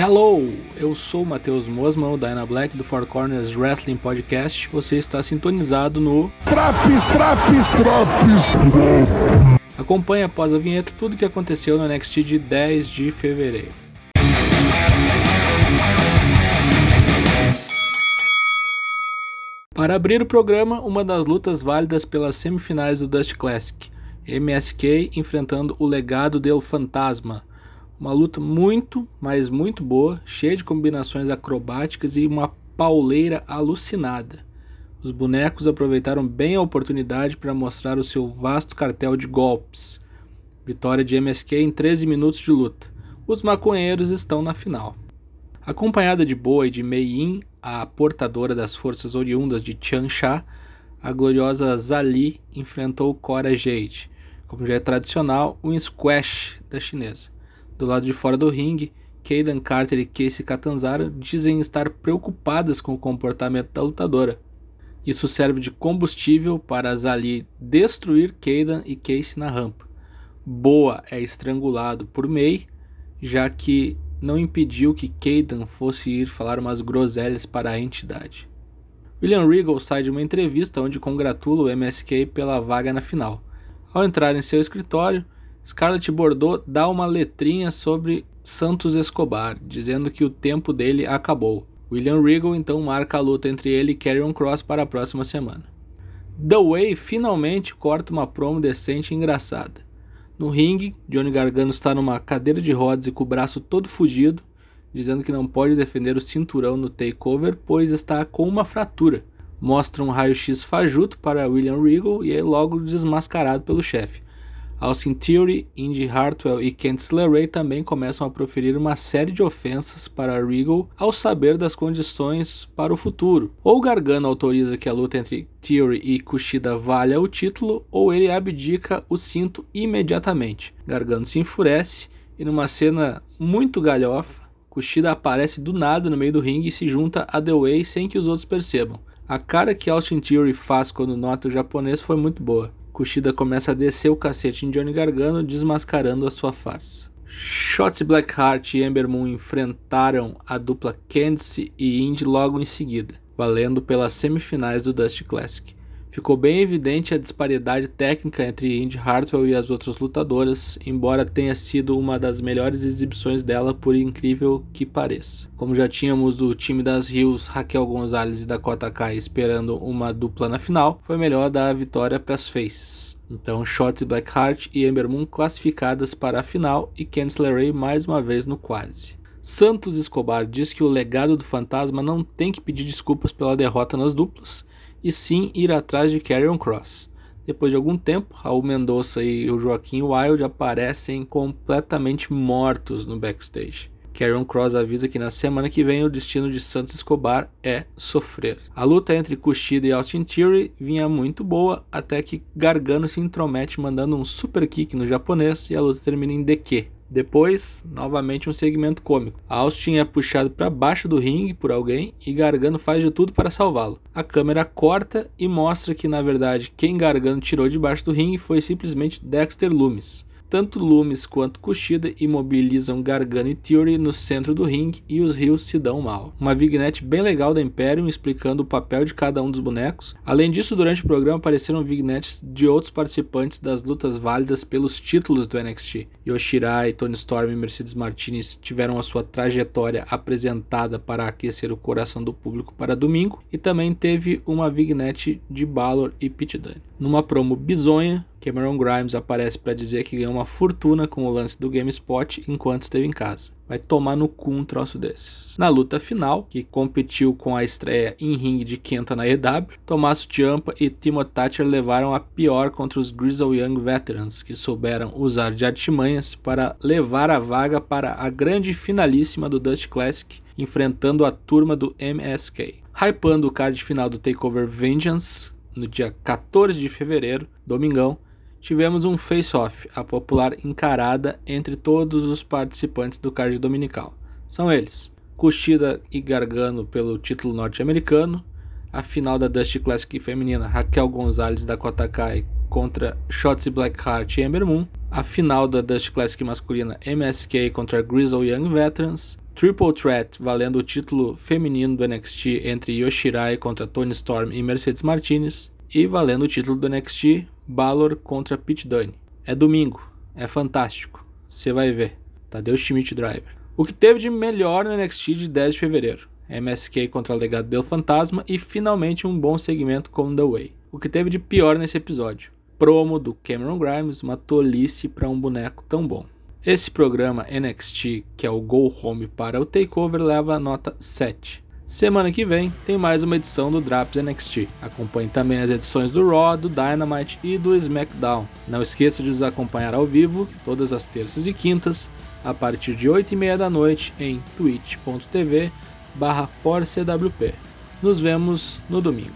Hello, eu sou o Matheus Mosman, o Dyna Black do Four Corners Wrestling Podcast. Você está sintonizado no Traps, traps, traps. Acompanhe após a vinheta tudo o que aconteceu no NXT de 10 de fevereiro. Para abrir o programa, uma das lutas válidas pelas semifinais do Dust Classic, MSK enfrentando o legado del Fantasma, uma luta muito, mas muito boa, cheia de combinações acrobáticas e uma pauleira alucinada. Os bonecos aproveitaram bem a oportunidade para mostrar o seu vasto cartel de golpes. Vitória de MSK em 13 minutos de luta. Os maconheiros estão na final. Acompanhada de Boa e de Mei-In, a portadora das forças oriundas de Changsha, a gloriosa Zali enfrentou Cora Jade, como já é tradicional, um squash da chinesa. Do lado de fora do ringue, Kaden Carter e Casey Catanzaro dizem estar preocupadas com o comportamento da lutadora. Isso serve de combustível para Zali destruir Kaden e Casey na rampa. Boa é estrangulado por May, já que não impediu que Kaden fosse ir falar umas groselhas para a entidade. William Regal sai de uma entrevista onde congratula o MSK pela vaga na final. Ao entrar em seu escritório, Scarlett Bordeaux dá uma letrinha sobre Santos Escobar, dizendo que o tempo dele acabou. William Regal então marca a luta entre ele e Karrion Cross para a próxima semana. The Way finalmente corta uma promo decente e engraçada. No ringue, Johnny Gargano está numa cadeira de rodas e com o braço todo fugido, dizendo que não pode defender o cinturão no takeover, pois está com uma fratura. Mostra um raio-x fajuto para William Regal e é logo desmascarado pelo chefe. Austin Theory, Indy Hartwell e Kent Ray também começam a proferir uma série de ofensas para Regal ao saber das condições para o futuro. Ou Gargano autoriza que a luta entre Theory e Kushida valha o título, ou ele abdica o cinto imediatamente. Gargano se enfurece e numa cena muito galhofa, Kushida aparece do nada no meio do ringue e se junta a The Way sem que os outros percebam. A cara que Austin Theory faz quando nota o japonês foi muito boa. Kushida começa a descer o cacete em Johnny Gargano, desmascarando a sua farsa. Shotzi Blackheart e Ember Moon enfrentaram a dupla Candice e Indy logo em seguida, valendo pelas semifinais do Dust Classic. Ficou bem evidente a disparidade técnica entre Indy Hartwell e as outras lutadoras, embora tenha sido uma das melhores exibições dela, por incrível que pareça. Como já tínhamos do time das Rios, Raquel Gonzalez e Dakota Kai esperando uma dupla na final, foi melhor dar a vitória para as Faces. Então, Shotzi Blackheart e Ember Moon classificadas para a final e Candice LeRae mais uma vez no quase. Santos Escobar diz que o legado do fantasma não tem que pedir desculpas pela derrota nas duplas e sim ir atrás de Carrion Cross. Depois de algum tempo, Raul Mendonça e o Joaquim Wild aparecem completamente mortos no backstage. Carrion Cross avisa que na semana que vem o destino de Santos Escobar é sofrer. A luta entre Kushida e Austin Theory vinha muito boa até que Gargano se intromete mandando um super kick no japonês e a luta termina em DQ. Depois, novamente um segmento cômico. Austin é puxado para baixo do ringue por alguém e Gargano faz de tudo para salvá-lo. A câmera corta e mostra que na verdade quem Gargano tirou debaixo do ringue foi simplesmente Dexter Loomis. Tanto Loomis quanto Kushida imobilizam Gargano e Theory no centro do ringue e os rios se dão mal. Uma vignette bem legal da Imperium explicando o papel de cada um dos bonecos. Além disso, durante o programa apareceram vignettes de outros participantes das lutas válidas pelos títulos do NXT. Yoshirai, Tony Storm e Mercedes Martinez tiveram a sua trajetória apresentada para aquecer o coração do público para domingo e também teve uma vignette de Balor e Pete Dunne. Numa promo bizonha, Cameron Grimes aparece para dizer que ganhou uma fortuna com o lance do GameSpot enquanto esteve em casa. Vai tomar no cu um troço desses. Na luta final, que competiu com a estreia em ringue de Kenta na EW, Tommaso Ciampa e Timo Thatcher levaram a pior contra os Grizzle Young Veterans, que souberam usar de artimanhas para levar a vaga para a grande finalíssima do Dust Classic, enfrentando a turma do MSK. Hypando o card final do Takeover Vengeance, no dia 14 de fevereiro, domingão, tivemos um face-off, a popular encarada entre todos os participantes do card dominical. São eles: Kushida e Gargano pelo título norte-americano, a final da Dust Classic feminina Raquel Gonzalez da Dakota Kai contra Shotzi Blackheart e Ember Moon, a final da Dust Classic masculina MSK contra Grizzle Young Veterans, Triple Threat valendo o título feminino do NXT entre Yoshirai contra Tony Storm e Mercedes Martinez e valendo o título do NXT Balor contra Pete Dunne. É domingo, é fantástico, você vai ver. Tadeu Schmidt Driver. O que teve de melhor no NXT de 10 de fevereiro? MSK contra legado del Fantasma e finalmente um bom segmento com The Way. O que teve de pior nesse episódio? Promo do Cameron Grimes, uma tolice para um boneco tão bom. Esse programa NXT, que é o Go Home para o Takeover, leva a nota 7. Semana que vem tem mais uma edição do Drops NXT. Acompanhe também as edições do Raw, do Dynamite e do SmackDown. Não esqueça de nos acompanhar ao vivo, todas as terças e quintas, a partir de 8h30 da noite em twitch.tv barra Nos vemos no domingo.